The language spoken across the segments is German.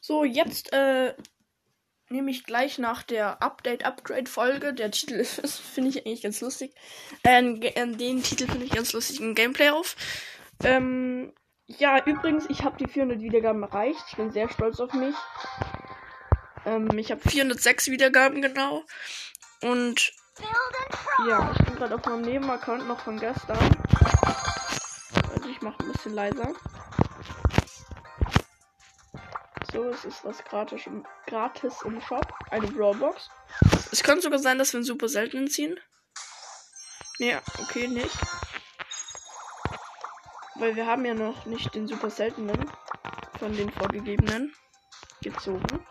So, jetzt äh, nehme ich gleich nach der Update-Upgrade-Folge. Der Titel ist, finde ich eigentlich ganz lustig. Äh, den Titel finde ich ganz lustig, ein Gameplay auf. Ähm, ja, übrigens, ich habe die 400 Wiedergaben erreicht. Ich bin sehr stolz auf mich. Ähm, ich habe 406 Wiedergaben genau. Und ja, ich bin gerade auf meinem Nebenaccount noch von gestern. Also ich mache ein bisschen leiser. So, es ist was gratis im, gratis im Shop. Eine Brawlbox. Es könnte sogar sein, dass wir einen super seltenen ziehen. Nee, okay, nicht. Weil wir haben ja noch nicht den super seltenen von den vorgegebenen gezogen.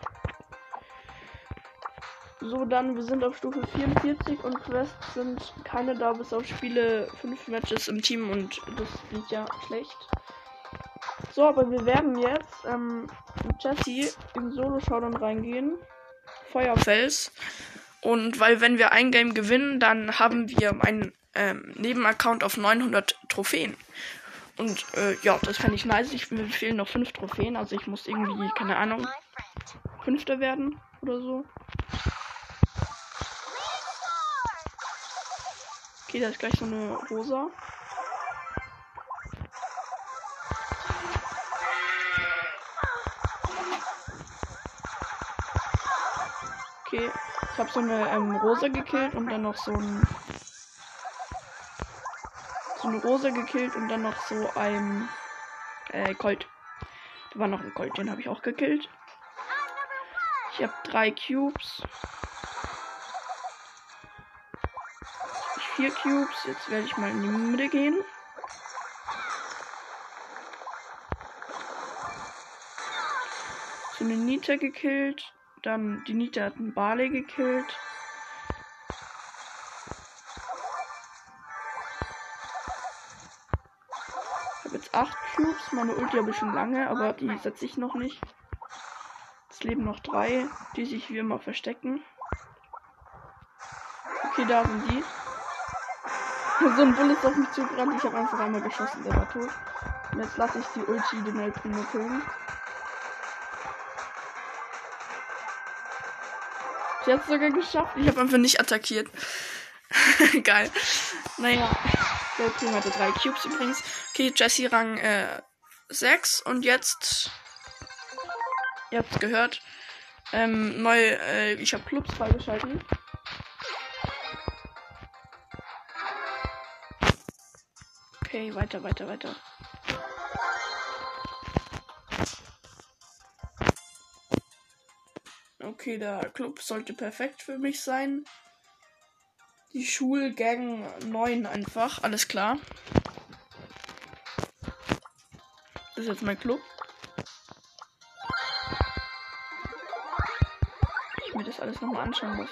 So, dann, wir sind auf Stufe 44 und Quests sind keine da, bis auf Spiele 5 Matches im Team und das klingt ja schlecht. So, aber wir werden jetzt ähm, mit Jesse im Solo-Showdown reingehen. Feuerfels. Und weil, wenn wir ein Game gewinnen, dann haben wir einen ähm, Nebenaccount auf 900 Trophäen. Und äh, ja, das fände ich nice. Ich, mir fehlen noch 5 Trophäen. Also ich muss irgendwie, keine Ahnung, Fünfter werden oder so. Okay, da ist gleich so eine rosa. Ich habe so eine ähm, rosa gekillt und dann noch so ein so eine rosa gekillt und dann noch so ein äh, Colt. Da war noch ein Colt, den habe ich auch gekillt. Ich habe drei Cubes. vier Cubes. Jetzt werde ich mal in die Mitte gehen. So eine Nita gekillt. Dann die Nita hat einen Barley gekillt. Ich habe jetzt acht Cubes. Meine Ulti habe ich schon lange, aber die setze ich noch nicht. Es leben noch drei, die sich wie immer verstecken. Okay, da sind die. so ein Bull ist auf mich zugerannt. Ich habe einfach einmal geschossen, der war tot. Und jetzt lasse ich die Ulti den El Primo killen. Ich hab's sogar geschafft. Ich habe einfach nicht attackiert. Geil. Naja. Der Primo hatte drei Cubes übrigens. Okay, Jesse Rang äh, 6 und jetzt. Ihr habt's gehört. Ähm, neu, äh, ich habe Clubs freigeschalten. Okay, weiter, weiter, weiter. Okay, der Club sollte perfekt für mich sein. Die Schulgang 9 einfach, alles klar. Das ist jetzt mein Club. Ich mir das alles nochmal anschauen muss.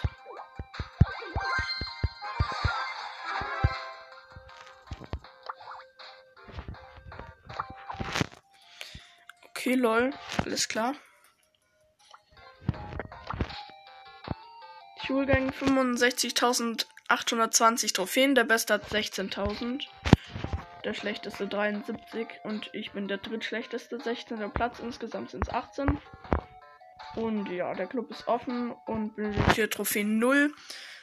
Okay, lol. Alles klar. Schulgang 65.820 Trophäen. Der beste hat 16.000. Der schlechteste 73. Und ich bin der drittschlechteste. 16. Platz. Insgesamt sind es 18. Und ja, der Club ist offen und benötigt Trophäen 0.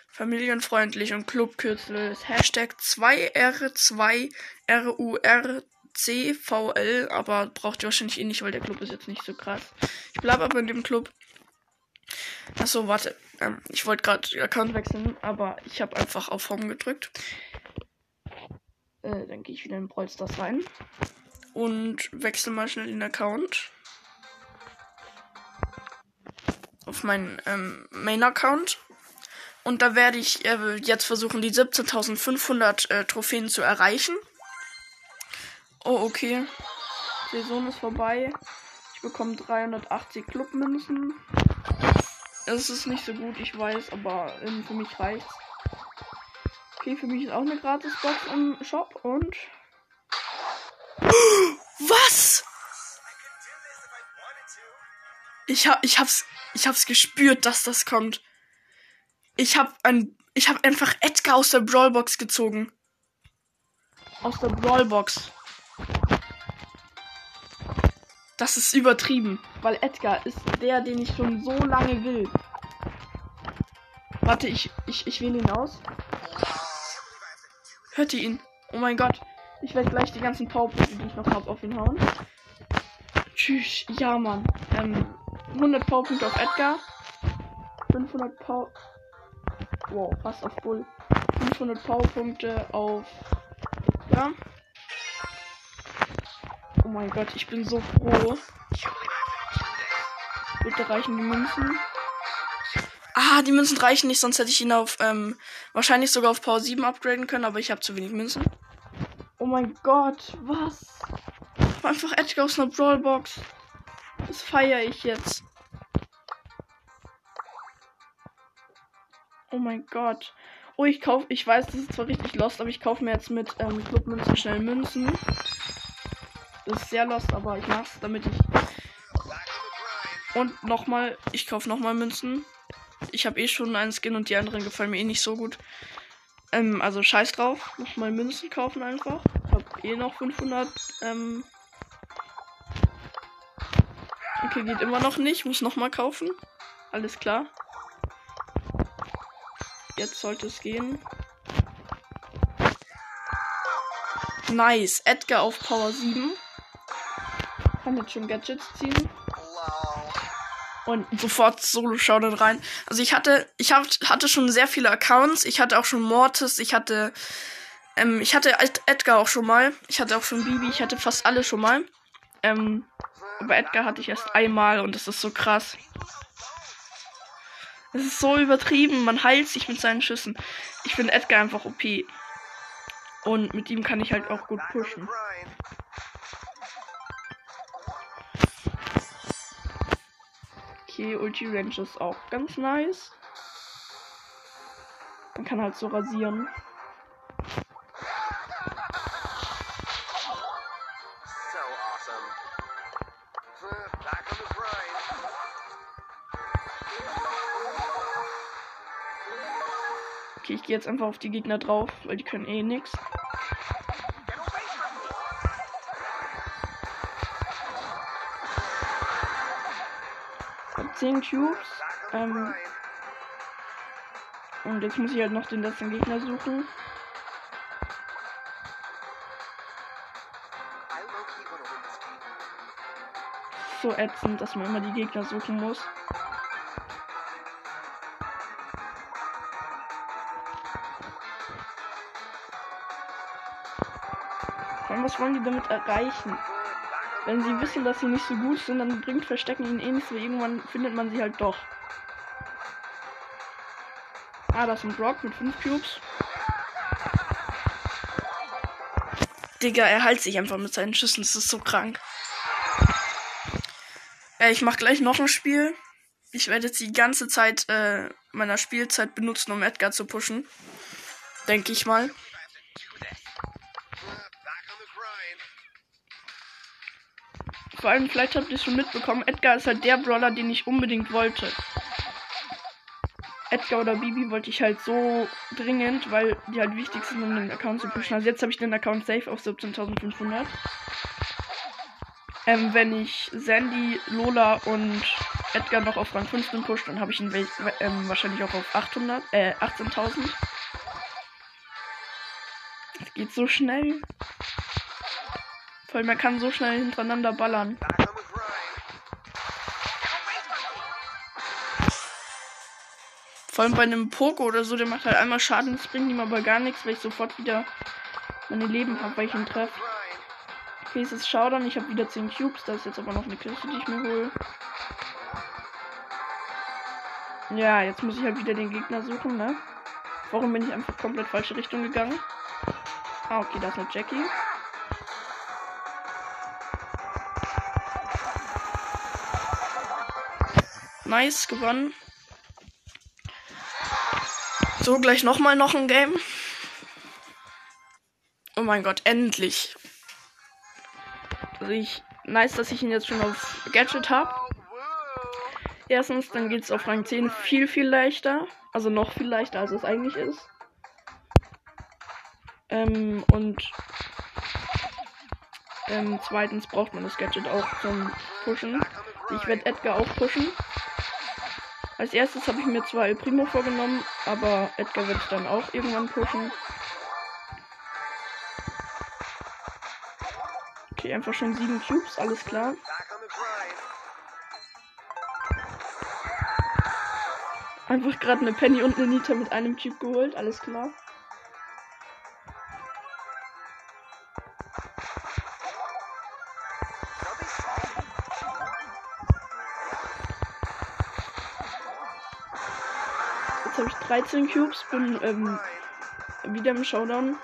Familienfreundlich und Clubkürzel ist Hashtag 2R2RUR CVL, aber braucht ihr wahrscheinlich eh nicht, weil der Club ist jetzt nicht so krass. Ich bleibe aber in dem Club. Achso, warte. Ähm, ich wollte gerade Account wechseln, aber ich habe einfach auf Home gedrückt. Äh, dann gehe ich wieder in Brawl Stars rein. Und wechsle mal schnell den Account. Auf meinen ähm, Main-Account. Und da werde ich äh, jetzt versuchen, die 17.500 äh, Trophäen zu erreichen. Oh, okay. Saison ist vorbei. Ich bekomme 380 Clubmünzen. Es ist nicht so gut, ich weiß, aber ähm, für mich reicht's. Okay, für mich ist auch eine Gratisbox im Shop und. Was? Ich hab, ich hab's, ich hab's gespürt, dass das kommt. Ich hab ein, ich hab einfach Edgar aus der Brawlbox gezogen. Aus der Brawlbox. Das ist übertrieben, weil Edgar ist der, den ich schon so lange will. Warte, ich, ich, ich wähle ihn aus. Hört ihr ihn? Oh mein Gott. Ich werde gleich die ganzen Powerpunkte, die ich noch habe, auf ihn hauen. Tschüss. Ja, Mann. Ähm, 100 Powerpunkte auf Edgar. 500 Power... Wow, fast auf Bull. 500 Powerpunkte auf... Ja. Oh mein Gott, ich bin so froh. Bitte reichen die Münzen. Ah, die Münzen reichen nicht, sonst hätte ich ihn auf, ähm, wahrscheinlich sogar auf Power 7 upgraden können, aber ich habe zu wenig Münzen. Oh mein Gott, was? Einfach Edgar aus einer Brawlbox. Das feiere ich jetzt. Oh mein Gott. Oh, ich kaufe, ich weiß, das ist zwar richtig lost, aber ich kaufe mir jetzt mit ähm, Clubmünzen schnell Münzen. Ist sehr lost, aber ich mach's, damit ich. Und nochmal, ich kaufe nochmal Münzen. Ich habe eh schon einen Skin und die anderen gefallen mir eh nicht so gut. Ähm, also scheiß drauf. Nochmal Münzen kaufen einfach. Ich habe eh noch 500. Ähm okay, geht immer noch nicht. Muss nochmal kaufen. Alles klar. Jetzt sollte es gehen. Nice. Edgar auf Power 7 kann jetzt schon Gadgets ziehen. Und sofort Solo-Showdown rein. Also ich hatte, ich hab, hatte schon sehr viele Accounts. Ich hatte auch schon Mortis, ich hatte, ähm, ich hatte Edgar auch schon mal. Ich hatte auch schon Bibi, ich hatte fast alle schon mal. Ähm, aber Edgar hatte ich erst einmal und das ist so krass. Das ist so übertrieben. Man heilt sich mit seinen Schüssen. Ich finde Edgar einfach OP. Und mit ihm kann ich halt auch gut pushen. Okay, Ulti Range ist auch ganz nice. Man kann halt so rasieren. Okay, ich gehe jetzt einfach auf die Gegner drauf, weil die können eh nichts. 10 Cubes. Ähm, und jetzt muss ich halt noch den letzten Gegner suchen. So ätzend, dass man immer die Gegner suchen muss. was wollen die damit erreichen? Wenn sie wissen, dass sie nicht so gut sind, dann bringt Verstecken ihnen eh nichts, weil irgendwann findet man sie halt doch. Ah, das ist ein Brock mit 5 Cubes. Digga, er heilt sich einfach mit seinen Schüssen. Das ist so krank. Äh, ich mach gleich noch ein Spiel. Ich werde jetzt die ganze Zeit äh, meiner Spielzeit benutzen, um Edgar zu pushen. Denke ich mal. Vor allem, vielleicht habt ihr es schon mitbekommen, Edgar ist halt der Brawler, den ich unbedingt wollte. Edgar oder Bibi wollte ich halt so dringend, weil die halt wichtig sind, um den Account zu pushen. Also jetzt habe ich den Account safe auf 17.500. Ähm, wenn ich Sandy, Lola und Edgar noch auf Rang 15 push, dann habe ich ihn ähm, wahrscheinlich auch auf 800, äh, 18.000. Das geht so schnell. Weil man kann so schnell hintereinander ballern. Vor allem bei einem Poco oder so, der macht halt einmal Schaden, das bringt ihm aber gar nichts, weil ich sofort wieder meine Leben habe, weil ich ihn treffe. Okay, es ist Showdown, ich habe wieder 10 Cubes, da ist jetzt aber noch eine Kiste, die ich mir hole. Ja, jetzt muss ich halt wieder den Gegner suchen, ne? Warum bin ich einfach komplett falsche Richtung gegangen? Ah, okay, da ist eine Jackie. Nice, gewonnen. So, gleich nochmal noch ein Game. Oh mein Gott, endlich. Also ich, nice, dass ich ihn jetzt schon auf Gadget habe. Erstens, dann geht es auf Rang 10 viel, viel leichter. Also noch viel leichter, als es eigentlich ist. Ähm, und ähm, zweitens braucht man das Gadget auch zum Pushen. Ich werde Edgar auch pushen. Als erstes habe ich mir zwar El Primo vorgenommen, aber Edgar wird dann auch irgendwann pushen. Okay, einfach schon sieben Cubes, alles klar. Einfach gerade eine Penny und eine Nita mit einem Cube geholt, alles klar. 13 Cubes, bin ähm, wieder im Showdown.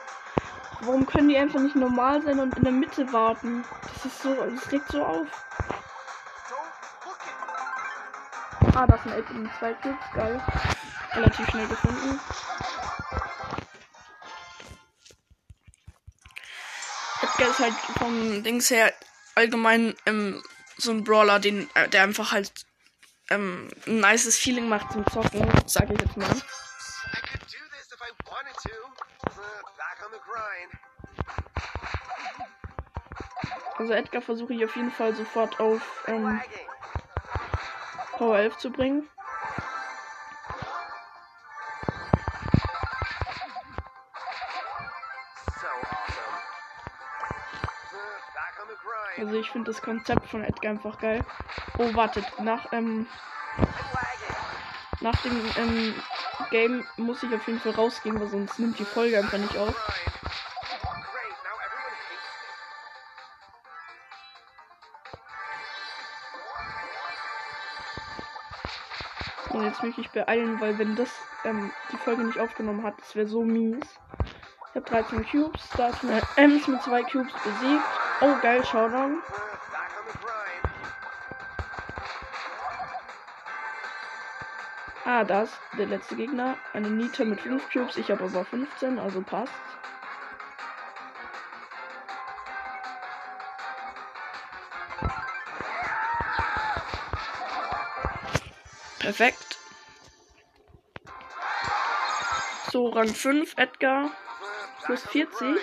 Warum können die einfach nicht normal sein und in der Mitte warten? Das ist so, das legt so auf. Ah, das sind 11 und 2 Cubes, geil. Relativ schnell gefunden. Edgar ist halt vom Dings her allgemein ähm, so ein Brawler, den, äh, der einfach halt ähm, ein nices Feeling macht zum Zocken, sag ich jetzt mal. Also Edgar versuche ich auf jeden Fall sofort auf ähm, Power 11 zu bringen. Ich finde das Konzept von Edgar einfach geil. Oh, wartet, nach, ähm, nach dem ähm, Game muss ich auf jeden Fall rausgehen, weil sonst nimmt die Folge einfach nicht auf. Und jetzt möchte ich beeilen, weil wenn das ähm, die Folge nicht aufgenommen hat, das wäre so mies. Ich habe 13 Cubes, da ist eine Ems mit zwei Cubes besiegt. Oh, geil, Showdown. Ah, da ist der letzte Gegner. Eine Nita mit 5 Cubes. Ich habe aber 15, also passt. Perfekt. So, Rang 5, Edgar. Plus 40.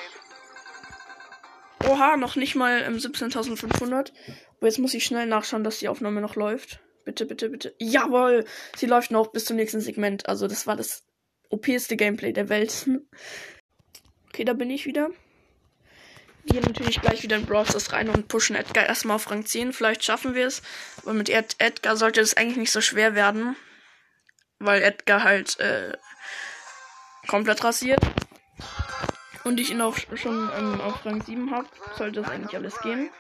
Oha, noch nicht mal ähm, 17.500. Aber jetzt muss ich schnell nachschauen, dass die Aufnahme noch läuft. Bitte, bitte, bitte. Jawohl! Sie läuft noch bis zum nächsten Segment. Also, das war das OPste Gameplay der Welt. Okay, da bin ich wieder. Gehen natürlich gleich wieder in Brawl Stars rein und pushen Edgar erstmal auf Rang 10. Vielleicht schaffen wir es. Aber mit Ed Edgar sollte es eigentlich nicht so schwer werden. Weil Edgar halt äh, komplett rasiert. Und ich ihn auch schon ähm, auf Rang 7 habe. Sollte das eigentlich alles gehen.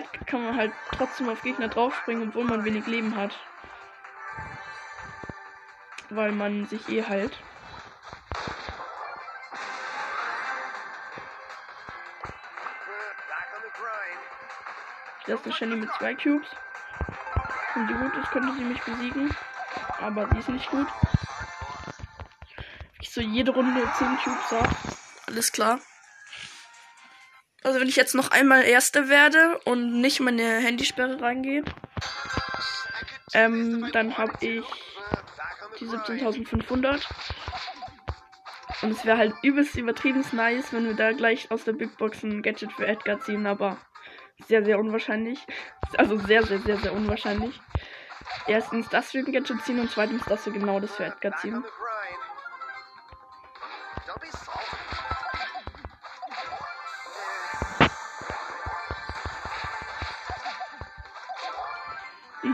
Edgar kann man halt trotzdem auf Gegner draufspringen, obwohl man wenig Leben hat. Weil man sich eh heilt. Lasse eine Shelly mit zwei Cubes. Wenn die gut ist, könnte sie mich besiegen. Aber sie ist nicht gut. Ich so jede Runde 10 Cubes habe. Alles klar. Also wenn ich jetzt noch einmal Erste werde und nicht meine Handysperre reingehe, ähm, dann habe ich die 17.500. Und es wäre halt übelst übertrieben nice, wenn wir da gleich aus der Big Box ein Gadget für Edgar ziehen, aber sehr, sehr unwahrscheinlich. Also sehr, sehr, sehr, sehr unwahrscheinlich. Erstens das für ein Gadget ziehen und zweitens das wir genau das für Edgar ziehen.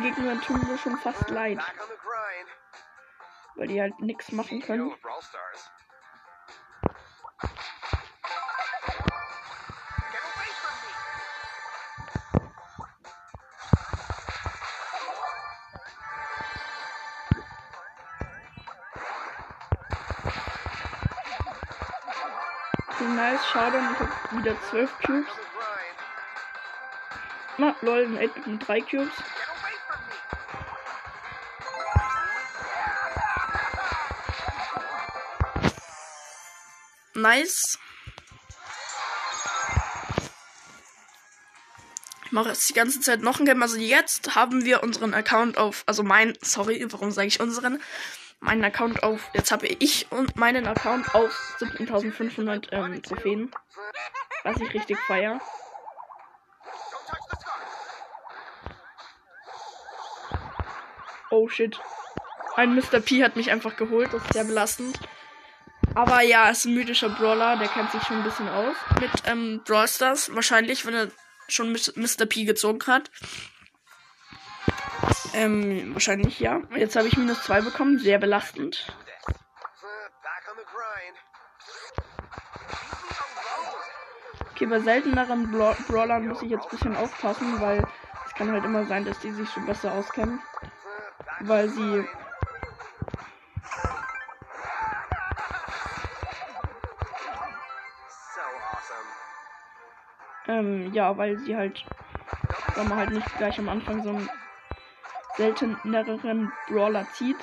Gegner tun mir schon fast leid. Weil die halt nichts machen können. Nice. Showdown. Ich hab wieder 12 Cubes. Na, lol, ein 8 mit 3 Cubes. Nice. Ich mache jetzt die ganze Zeit noch ein Game. Also jetzt haben wir unseren Account auf, also mein, sorry, warum sage ich unseren? Meinen Account auf, jetzt habe ich und meinen Account auf 17.500 ähm, Trophäen. Was ich richtig feier. Oh shit. Ein Mr. P hat mich einfach geholt, das ist sehr belastend. Aber ja, ist ein mythischer Brawler, der kennt sich schon ein bisschen aus mit ähm, Brawl Stars. Wahrscheinlich, wenn er schon Mr. P gezogen hat. Ähm, wahrscheinlich ja. Jetzt habe ich minus 2 bekommen, sehr belastend. Okay, bei selteneren Bra Brawlern muss ich jetzt ein bisschen aufpassen, weil es kann halt immer sein, dass die sich schon besser auskennen. Weil sie Ähm, ja, weil sie halt, weil man halt nicht gleich am Anfang so einen selteneren Brawler zieht.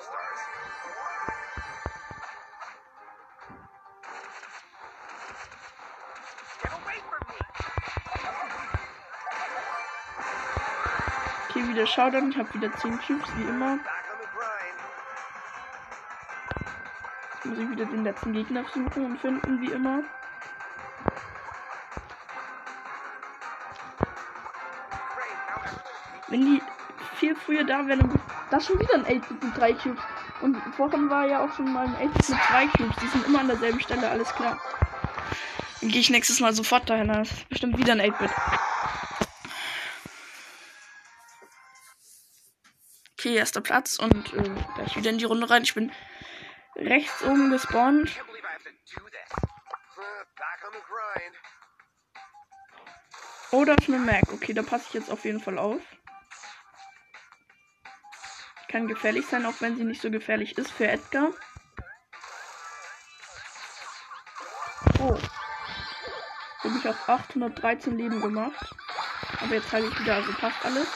Stars. Okay, wieder Showdown. Ich habe wieder 10 Cubes, wie immer. Muss ich wieder den letzten Gegner suchen und finden, wie immer. Wenn die viel früher da wären, das schon wieder ein 8 mit 3 Cubes. Und vorhin war ja auch schon mal ein 8 mit 2 Cubes. Die sind immer an derselben Stelle, alles klar. Dann gehe ich nächstes Mal sofort dahin. Das ist bestimmt wieder ein 8-Bit. Okay, erster Platz und äh, gleich wieder in die Runde rein. Ich bin rechts oben gespawnt. Oder auf eine Mac. Okay, da passe ich jetzt auf jeden Fall auf. Kann gefährlich sein, auch wenn sie nicht so gefährlich ist für Edgar. Oh. Habe ich auf 813 Leben gemacht. Aber jetzt halte ich wieder, also passt alles.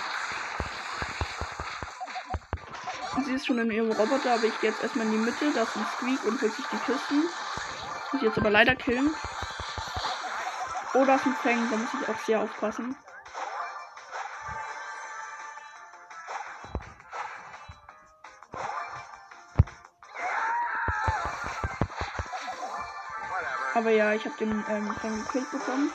Sie ist schon in ihrem Roboter, aber ich gehe jetzt erstmal in die Mitte. Da ist ein Squeak und holt sich die Kisten. Muss ich jetzt aber leider killen. Oh, da ist ein Fang, da muss ich auch sehr aufpassen. Aber ja, ich habe den ähm, Fang gekillt bekommen.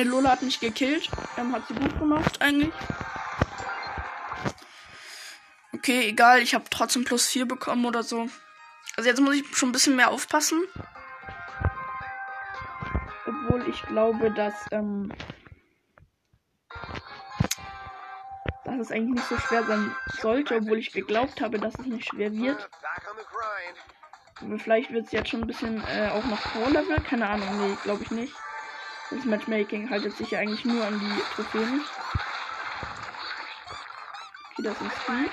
Eine Lola hat mich gekillt. Ähm, hat sie gut gemacht eigentlich. Okay, egal, ich habe trotzdem plus 4 bekommen oder so. Also jetzt muss ich schon ein bisschen mehr aufpassen. Obwohl ich glaube, dass, ähm, dass es eigentlich nicht so schwer sein sollte, obwohl ich geglaubt habe, dass es nicht schwer wird. Vielleicht wird es jetzt schon ein bisschen äh, auch noch Pro-Level. Keine Ahnung, nee, glaube ich nicht. Das Matchmaking haltet sich ja eigentlich nur an die Trophäen. Okay, das ist Speed.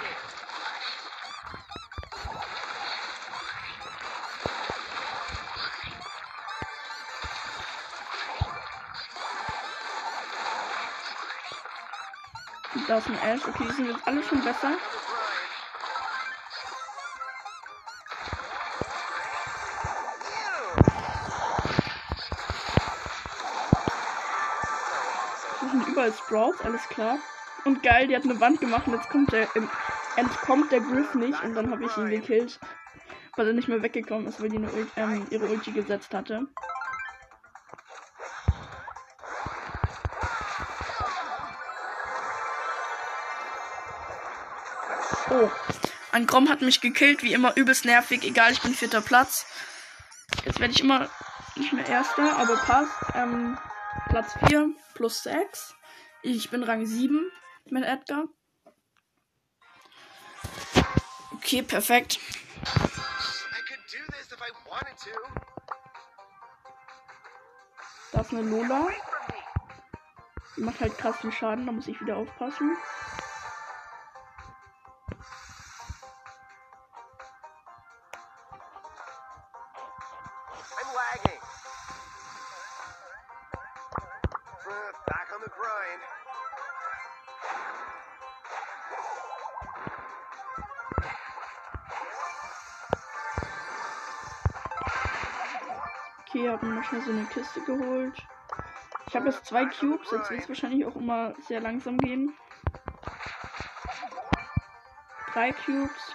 Da ist ein Ash. Okay, die sind jetzt alle schon besser. Überall Sprouts, alles klar. Und geil, die hat eine Wand gemacht und jetzt kommt der, entkommt der Griff nicht und dann habe ich ihn gekillt. Weil er nicht mehr weggekommen ist, weil die eine, ähm, ihre Ulti gesetzt hatte. Oh. Ein Grom hat mich gekillt, wie immer übelst nervig. Egal, ich bin vierter Platz. Jetzt werde ich immer nicht mehr erster, aber passt. Ähm, Platz 4 plus 6. Ich bin Rang 7 mit Edgar. Okay, perfekt. Da ist eine Lola. Die macht halt krass viel Schaden, da muss ich wieder aufpassen. Okay, habe mir schnell so eine Kiste geholt. Ich habe jetzt zwei Cubes, jetzt wird es wahrscheinlich auch immer sehr langsam gehen. Drei Cubes.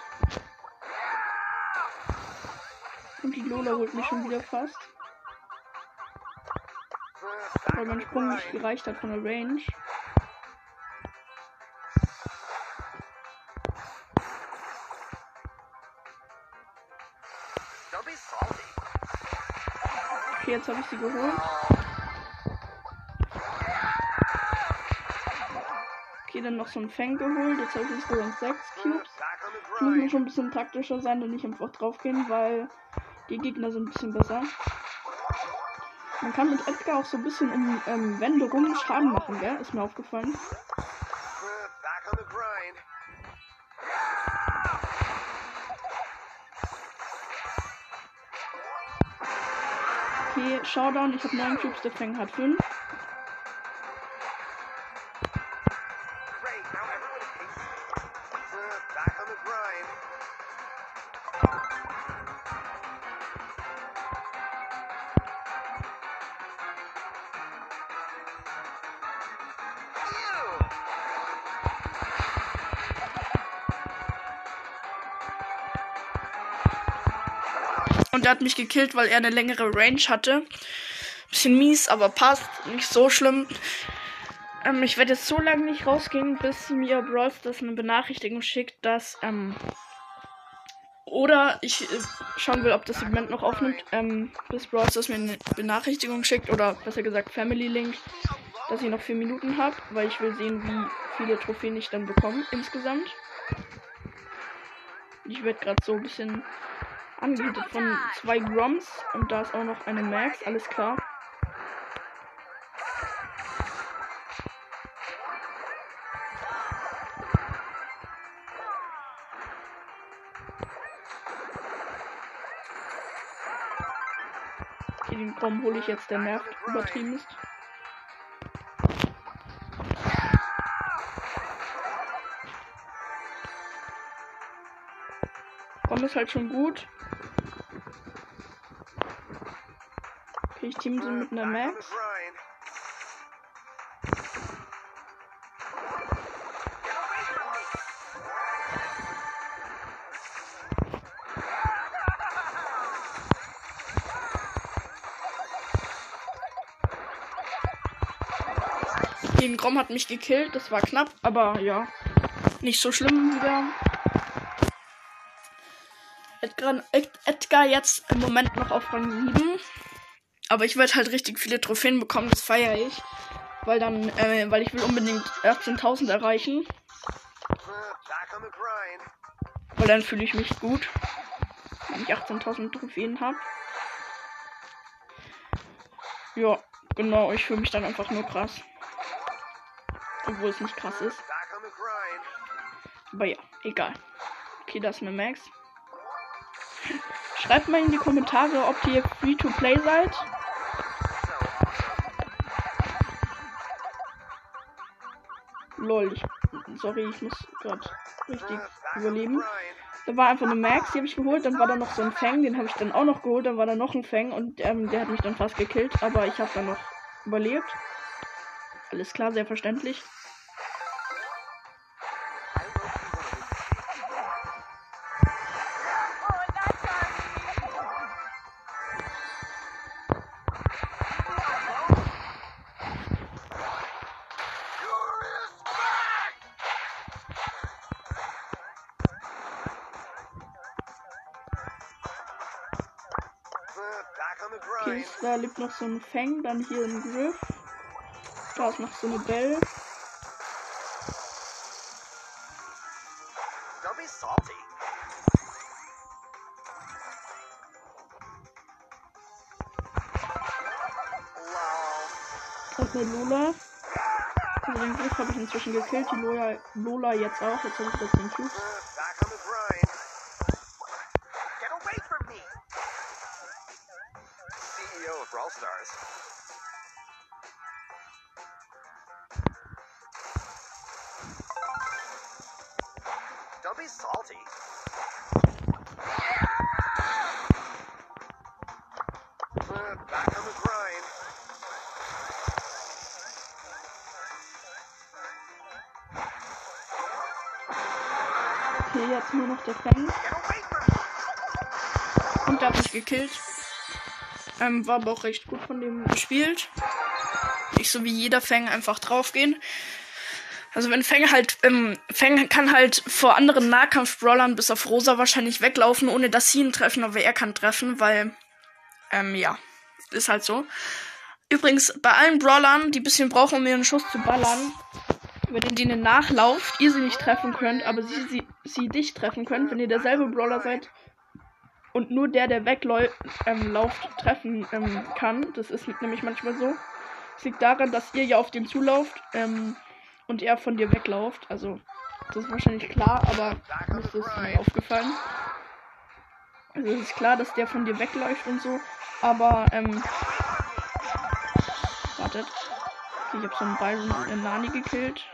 Und die Lola holt mich schon wieder fast. Weil mein Sprung nicht gereicht hat von der Range. Okay, jetzt habe ich sie geholt. Okay, dann noch so ein Fang geholt. Jetzt habe ich insgesamt 6 Cubes. Ich muss mir schon ein bisschen taktischer sein und nicht einfach drauf gehen, weil die Gegner sind ein bisschen besser. Man kann mit Edgar auch so ein bisschen um ähm, Wände rum Schaden machen, gell? Ist mir aufgefallen. Showdown. Ich habe 9 Cubes, der Fang hat 5. Und der hat mich gekillt, weil er eine längere Range hatte. Bisschen mies, aber passt. Nicht so schlimm. Ähm, ich werde jetzt so lange nicht rausgehen, bis mir Brawl das eine Benachrichtigung schickt, dass, ähm, oder ich äh, schauen will, ob das Segment noch aufnimmt, ähm, bis Brawl das mir eine Benachrichtigung schickt, oder besser gesagt Family Link, dass ich noch vier Minuten habe, weil ich will sehen, wie viele Trophäen ich dann bekomme insgesamt. Ich werde gerade so ein bisschen Angebietet von zwei Groms und da ist auch noch eine Max, alles klar. Okay, den Grom hole ich jetzt, der nervt übertrieben ist. Grom ist halt schon gut. Okay, ich team so mit einer Max. Den Grom hat mich gekillt, das war knapp, aber ja, nicht so schlimm wieder. Edgar, Edgar jetzt im Moment noch auf Rang 7. Aber ich werde halt richtig viele Trophäen bekommen, das feiere ich. Weil dann, äh, weil ich will unbedingt 18.000 erreichen. Weil dann fühle ich mich gut. Wenn ich 18.000 Trophäen habe. Ja, genau, ich fühle mich dann einfach nur krass. Obwohl es nicht krass ist. Aber ja, egal. Okay, das ist eine Max. Schreibt mal in die Kommentare, ob ihr free to play seid. Lol, ich, sorry, ich muss gerade richtig überleben. Da war einfach eine Max, die habe ich geholt. Dann war da noch so ein Fang, den habe ich dann auch noch geholt. Dann war da noch ein Fang und ähm, der hat mich dann fast gekillt. Aber ich habe dann noch überlebt. Alles klar, sehr verständlich. noch so ein Fang, dann hier ein Griff. Da ist noch so eine Bell. Und eine Lola. Den Griff habe ich inzwischen gekillt, die Lola, Lola jetzt auch. Jetzt habe ich das den Cube. Uh, Back on the grind. Okay, jetzt nur noch der Fang. Und der hat mich gekillt. Ähm, war aber auch recht gut von dem gespielt. Nicht so wie jeder Fang einfach draufgehen. Also wenn Fang halt, ähm, Fang kann halt vor anderen Nahkampf-Brawlern bis auf Rosa wahrscheinlich weglaufen, ohne dass sie ihn treffen, aber er kann treffen, weil, ähm, ja, ist halt so. Übrigens, bei allen Brawlern, die bisschen brauchen, um ihren Schuss zu ballern, wenn ihr denen nachlauft, ihr sie nicht treffen könnt, aber sie, sie, sie dich treffen könnt, wenn ihr derselbe Brawler seid und nur der, der wegläuft, ähm, lauft, treffen ähm, kann. Das ist nämlich manchmal so. Es liegt daran, dass ihr ja auf den zulauft ähm, und er von dir weglauft. Also, das ist wahrscheinlich klar, aber mir ist das mal aufgefallen. Also, es ist klar, dass der von dir wegläuft und so, aber, ähm, wartet. Okay, ich habe so einen Byron und einen Nani gekillt.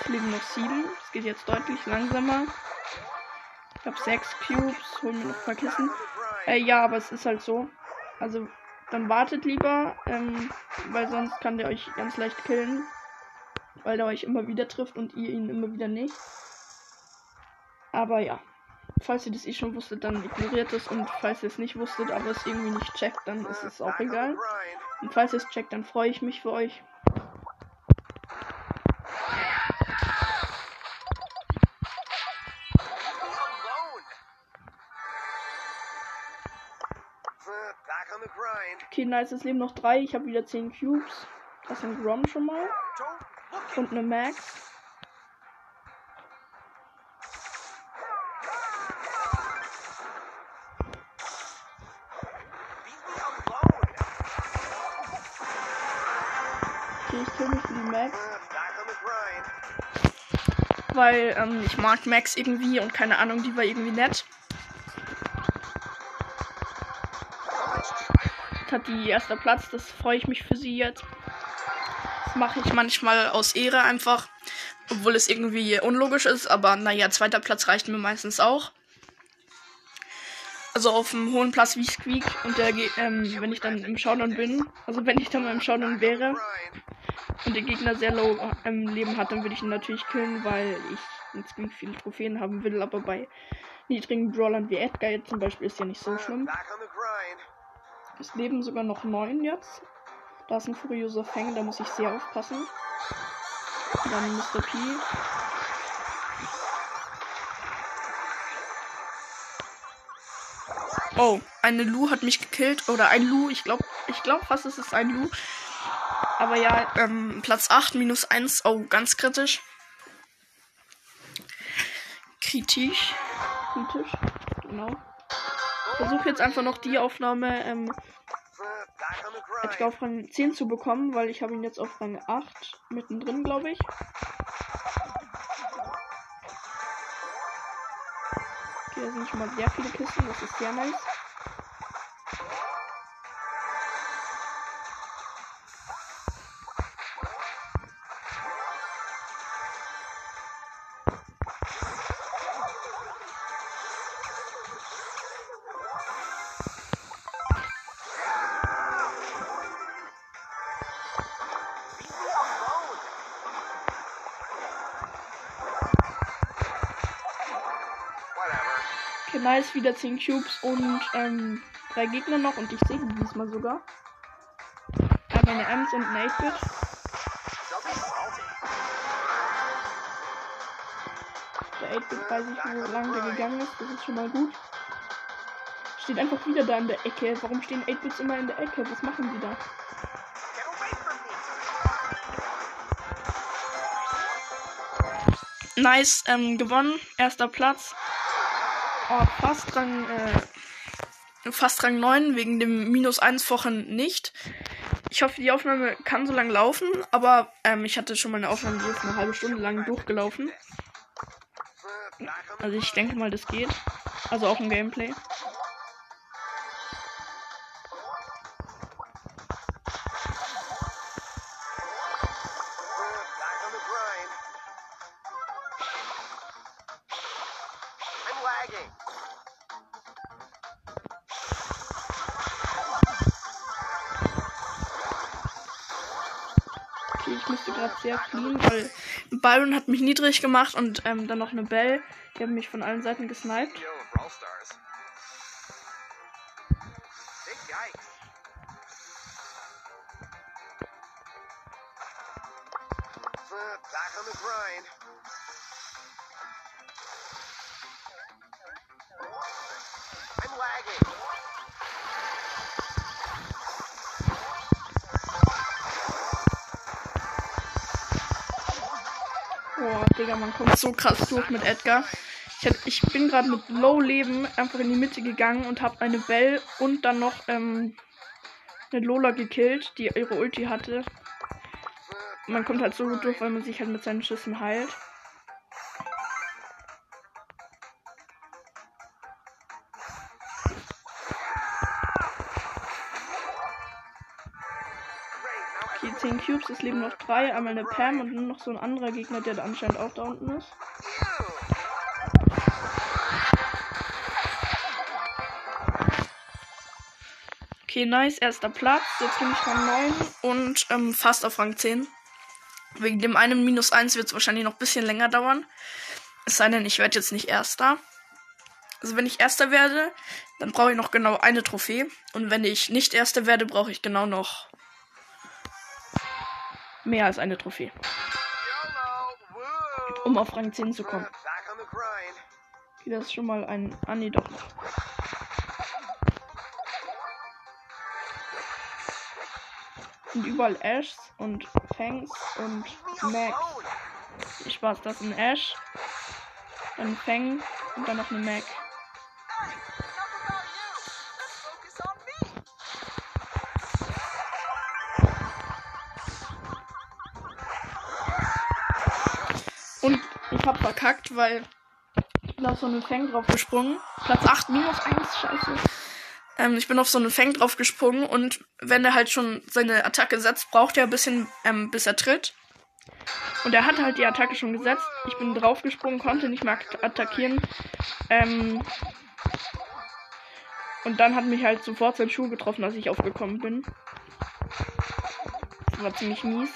Es leben noch sieben. Es geht jetzt deutlich langsamer. Ich habe sechs Cubes, hol mir noch ein paar Kissen. Äh, ja, aber es ist halt so. Also, dann wartet lieber, ähm, weil sonst kann der euch ganz leicht killen. Weil der euch immer wieder trifft und ihr ihn immer wieder nicht. Aber ja. Falls ihr das eh schon wusstet, dann ignoriert es. Und falls ihr es nicht wusstet, aber es irgendwie nicht checkt, dann ist es auch egal. Und falls ihr es checkt, dann freue ich mich für euch. Okay, nice, es leben noch drei. Ich habe wieder 10 Cubes. Das sind Grom schon mal. Und eine Max. Weil ähm, ich mag Max irgendwie und keine Ahnung, die war irgendwie nett. Hat die erster Platz, das freue ich mich für sie jetzt. Mache ich manchmal aus Ehre einfach. Obwohl es irgendwie unlogisch ist, aber naja, zweiter Platz reicht mir meistens auch. Also auf einem hohen Platz wie Squeak und der, ähm, wenn ich dann im Showdown bin, also wenn ich dann mal im Showdown wäre und der Gegner sehr low ähm, Leben hat, dann würde ich ihn natürlich killen, weil ich mit Squeak viele Trophäen haben will, aber bei niedrigen Brawlern wie Edgar jetzt zum Beispiel ist ja nicht so schlimm. Es leben sogar noch neun jetzt. Da ist ein furioser Fang, da muss ich sehr aufpassen. Dann Mr. P. Oh, eine Lu hat mich gekillt. Oder ein Lu, ich glaube, ich glaube fast es ist ein Lu. Aber ja, ähm, Platz 8, minus 1. Oh, ganz kritisch. Kritisch. Kritisch, genau. Ich versuche jetzt einfach noch die Aufnahme ähm. Edgar auf Rang 10 zu bekommen, weil ich habe ihn jetzt auf Rang 8 mittendrin, glaube ich. Da sind schon mal sehr viele Kisten, das ist sehr nice. Okay, nice, wieder 10 Cubes und ähm, drei Gegner noch und ich sehe die diesmal sogar. Einmal eine Ems und eine 8-Bit. Don't be salty. Der 8-Bit weiß ich, wo lang der gegangen ist, das ist schon mal gut. Steht einfach wieder da in der Ecke. Warum stehen 8-Bits immer in der Ecke? Was machen die da? Nice, ähm, gewonnen. Erster Platz. Oh, fast Rang, äh, fast Rang 9 wegen dem minus 1 vorhin nicht. Ich hoffe, die Aufnahme kann so lang laufen, aber ähm, ich hatte schon mal eine Aufnahme, die ist eine halbe Stunde lang durchgelaufen. Also ich denke mal, das geht. Also auch im Gameplay. Fliehen, weil Byron hat mich niedrig gemacht und ähm, dann noch eine Belle. Die haben mich von allen Seiten gesniped. Back on the grind. Digga, man kommt so krass durch mit Edgar. Ich, hab, ich bin gerade mit Low Leben einfach in die Mitte gegangen und habe eine Belle und dann noch ähm, eine Lola gekillt, die ihre Ulti hatte. Man kommt halt so gut durch, weil man sich halt mit seinen Schüssen heilt. Cubes, es leben noch drei. Einmal eine Pam und nur noch so ein anderer Gegner, der da anscheinend auch da unten ist. Okay, nice, erster Platz. Jetzt bin ich Rang 9 und ähm, fast auf Rang 10. Wegen dem einen Minus 1 wird es wahrscheinlich noch ein bisschen länger dauern. Es sei denn, ich werde jetzt nicht Erster. Also wenn ich Erster werde, dann brauche ich noch genau eine Trophäe. Und wenn ich nicht Erster werde, brauche ich genau noch mehr als eine Trophäe, um auf Rang 10 zu kommen. Okay, das ist schon mal ein... Ah, nee, doch noch. Und überall Ashs und Fangs und Max. Spaß, das ist ein Ash, dann Fang und dann noch eine Mac. Verkackt, weil ich bin auf so einen Fang drauf gesprungen. Platz 8 minus 1, scheiße. Ähm, ich bin auf so einen Fang drauf gesprungen und wenn er halt schon seine Attacke setzt, braucht er ein bisschen, ähm, bis er tritt. Und er hat halt die Attacke schon gesetzt. Ich bin draufgesprungen, konnte nicht mehr at- attackieren. Ähm, und dann hat mich halt sofort sein Schuh getroffen, als ich aufgekommen bin. Das war ziemlich mies.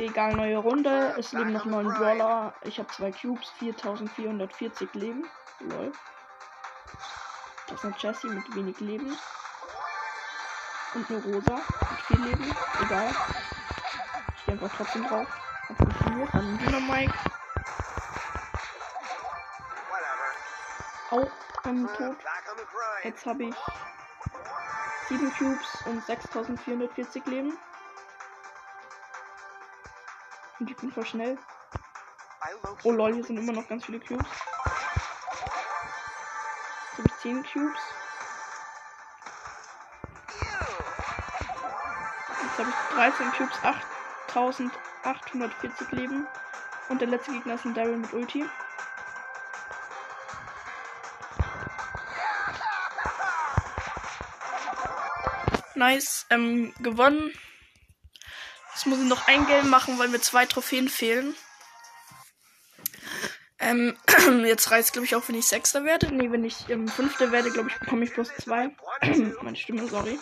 Egal, neue Runde. Es leben noch neun Brawler. Ich habe zwei Cubes, 4440 Leben. Lol. Das ist eine Jessie mit wenig Leben. Und eine Rosa mit viel Leben. Egal. Ich gehe einfach trotzdem drauf. Hat funktioniert. Dann Dynamike. Auch ähm, tot. Jetzt habe ich 7 Cubes und 6440 Leben. Und ich bin voll schnell. Oh lol, hier sind immer noch ganz viele Cubes. Jetzt habe ich 10 Cubes. Jetzt habe ich 13 Cubes, 8840 Leben. Und der letzte Gegner ist ein Daryl mit Ulti. Nice, ähm, gewonnen. Jetzt muss ich noch ein Game machen, weil mir zwei Trophäen fehlen. Ähm, jetzt reizt glaube ich auch, wenn ich Sechster werde. Nee, wenn ich ähm, Fünfter werde, glaube ich, bekomme ich plus zwei. Meine Stimme, sorry.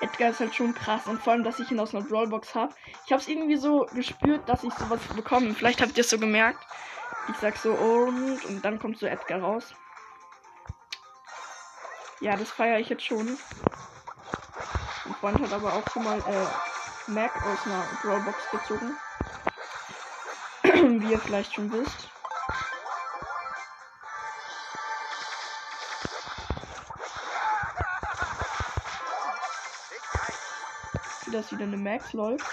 Edgar ist halt schon krass und vor allem, dass ich ihn aus einer Brawlbox habe. Ich habe es irgendwie so gespürt, dass ich sowas bekomme. Vielleicht habt ihr es so gemerkt. Ich sag so und und dann kommt so Edgar raus. Ja, das feiere ich jetzt schon. Mein Freund hat aber auch schon mal äh, Mac aus einer Brawlbox gezogen. Wie ihr vielleicht schon wisst. Big yikes. Wie das wieder eine Max läuft.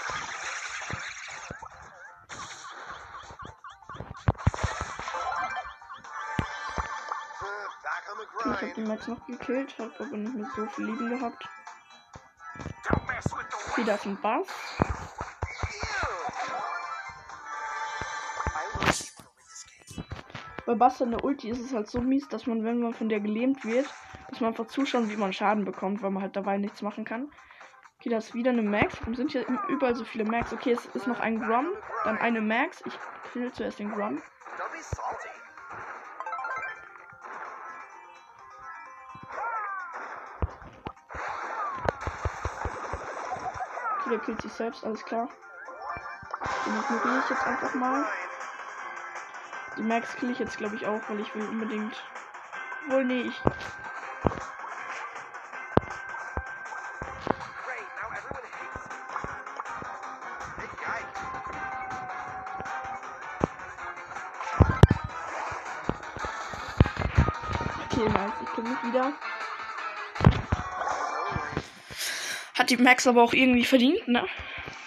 Max noch gekillt, habe aber nicht mehr so viel Leben gehabt. Wieder ist ein Buff. Bei Buster in der Ulti ist es halt so mies, dass man, wenn man von der gelähmt wird, dass man einfach zuschauen, wie man Schaden bekommt, weil man halt dabei nichts machen kann. Okay, da ist wieder eine Max. Warum sind hier überall so viele Max? Okay, es ist noch ein Grom, dann eine Max. Ich kill zuerst den Grom. Okay, der killt sich selbst, alles klar. Den ignoriere ich jetzt einfach mal. Die Max kill ich jetzt, glaube ich, auch, weil ich will unbedingt. Wohl, nee, ich. Okay, nice, ich kill mich wieder. Hat die Max aber auch irgendwie verdient, ne?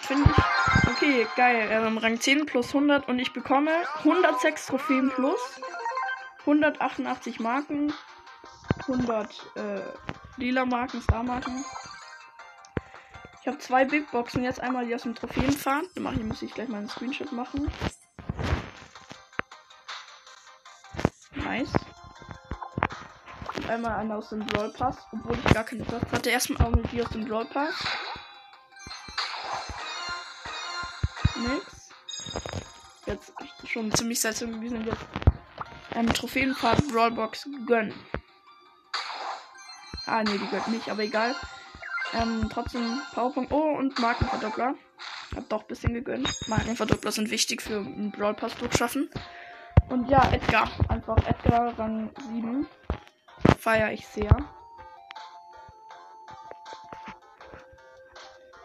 Finde ich. Okay, geil. Ähm, Rang 10 plus 100 und ich bekomme 106 Trophäen plus, 188 Marken, 100 äh, lila Marken, Star Marken. Ich habe zwei Big Boxen, jetzt einmal die aus dem mache ich, muss ich gleich mal einen Screenshot machen. Nice. Einmal eine aus dem Brawl Pass, obwohl ich gar keine Lust hatte. Erstmal auch mit die aus dem Brawl Pass. Nix. Jetzt schon ziemlich seltsam gewesen. Jetzt ähm, Trophäenfahrt Brawlbox gönnen. Ah, nee, die gönnt nicht, aber egal. Ähm, trotzdem Powerpunkt. Oh, und Markenverdoppler. Hab doch ein bisschen gegönnt. Markenverdoppler sind wichtig für einen Brawl Pass durchschaffen. Und ja, Edgar. Einfach Edgar Rang 7. Feier ich sehr.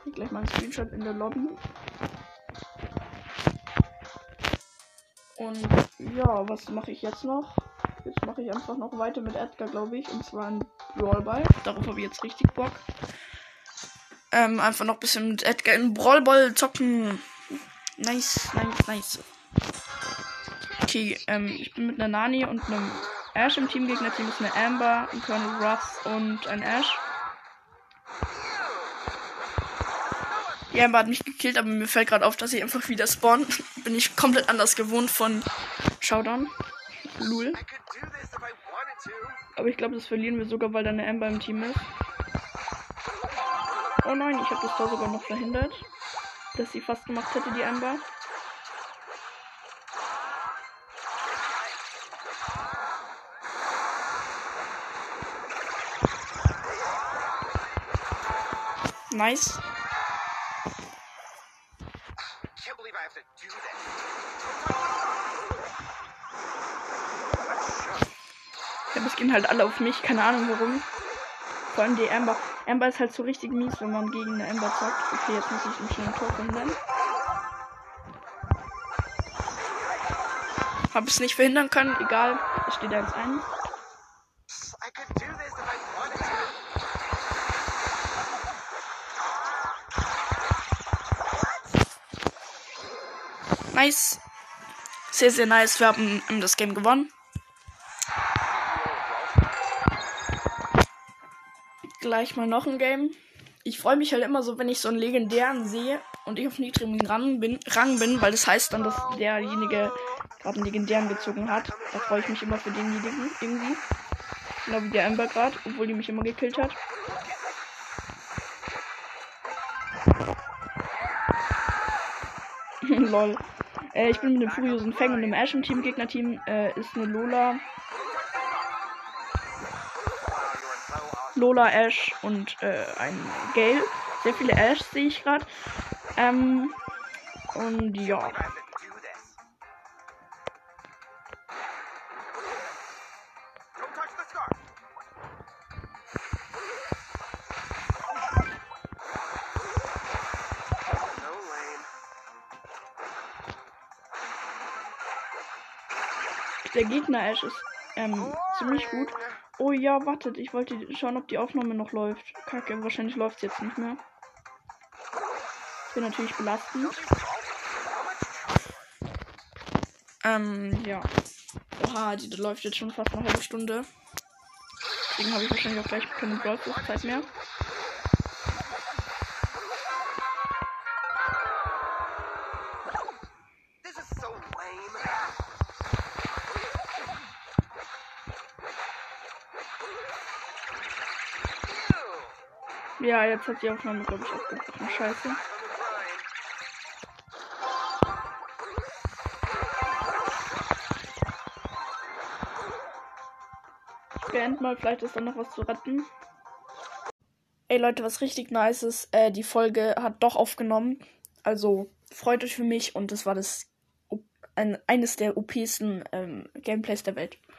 Hier gleich mal ein Screenshot in der Lobby. Und ja, was mache ich jetzt noch? Jetzt mache ich einfach noch weiter mit Edgar, glaube ich. Und zwar ein Brawlball. Darauf habe ich jetzt richtig Bock. Ähm, einfach noch ein bisschen mit Edgar in Brawlball zocken. Nice, nice, nice. Okay, ähm, ich bin mit einer Nani und einem Ash im Team. Gegnerteam ist eine Amber, ein Colonel Ruffs und ein Ash. Die Amber hat mich gekillt, aber mir fällt gerade auf, dass sie einfach wieder spawnt. Bin ich komplett anders gewohnt von Showdown. Lul. Aber ich glaube, das verlieren wir sogar, weil da eine Amber im Team ist. Oh nein, ich habe das da sogar noch verhindert. Dass sie fast gemacht hätte, die Amber. Nice. Ja, das gehen halt alle auf mich, keine Ahnung warum. Vor allem die Amber. Amber ist halt so richtig mies, wenn man gegen eine Amber zockt. Okay, jetzt muss ich mich ein Tor verhindern. Hab es nicht verhindern können, egal. Es steht 1-1. Nice. Sehr, sehr nice. Wir haben das Game gewonnen. Gleich mal noch ein Game. Ich freue mich halt immer so, wenn ich so einen legendären sehe und ich auf niedrigem Rang bin, Rang bin, weil das heißt dann, dass derjenige gerade einen legendären gezogen hat. Da freue ich mich immer für denjenigen irgendwie. Genau wie der Amber gerade, obwohl die mich immer gekillt hat. Lol. Äh, ich bin mit dem furiosen Fang und dem Ash im Team. Gegnerteam äh, ist eine Lola. Lola, Ash und äh, ein Gale. Sehr viele Ash sehe ich gerade. Ähm, und ja. Der Gegner Ash ist ähm, ziemlich gut. Oh ja, wartet, ich wollte schauen, ob die Aufnahme noch läuft. Kacke, wahrscheinlich läuft es jetzt nicht mehr. Das wäre natürlich belastend. Ähm, ja. Oha, die läuft jetzt schon fast eine halbe Stunde. Deswegen habe ich wahrscheinlich auch gleich keine Brawl Zeit mehr. Jetzt hat die Aufnahme, glaube ich, abgebrochen. Scheiße. Ich beende mal, vielleicht ist dann noch was zu retten. Ey Leute, was richtig nice ist, äh, die Folge hat doch aufgenommen. Also freut euch für mich und das war das ein, eines der OPsten ähm, Gameplays der Welt.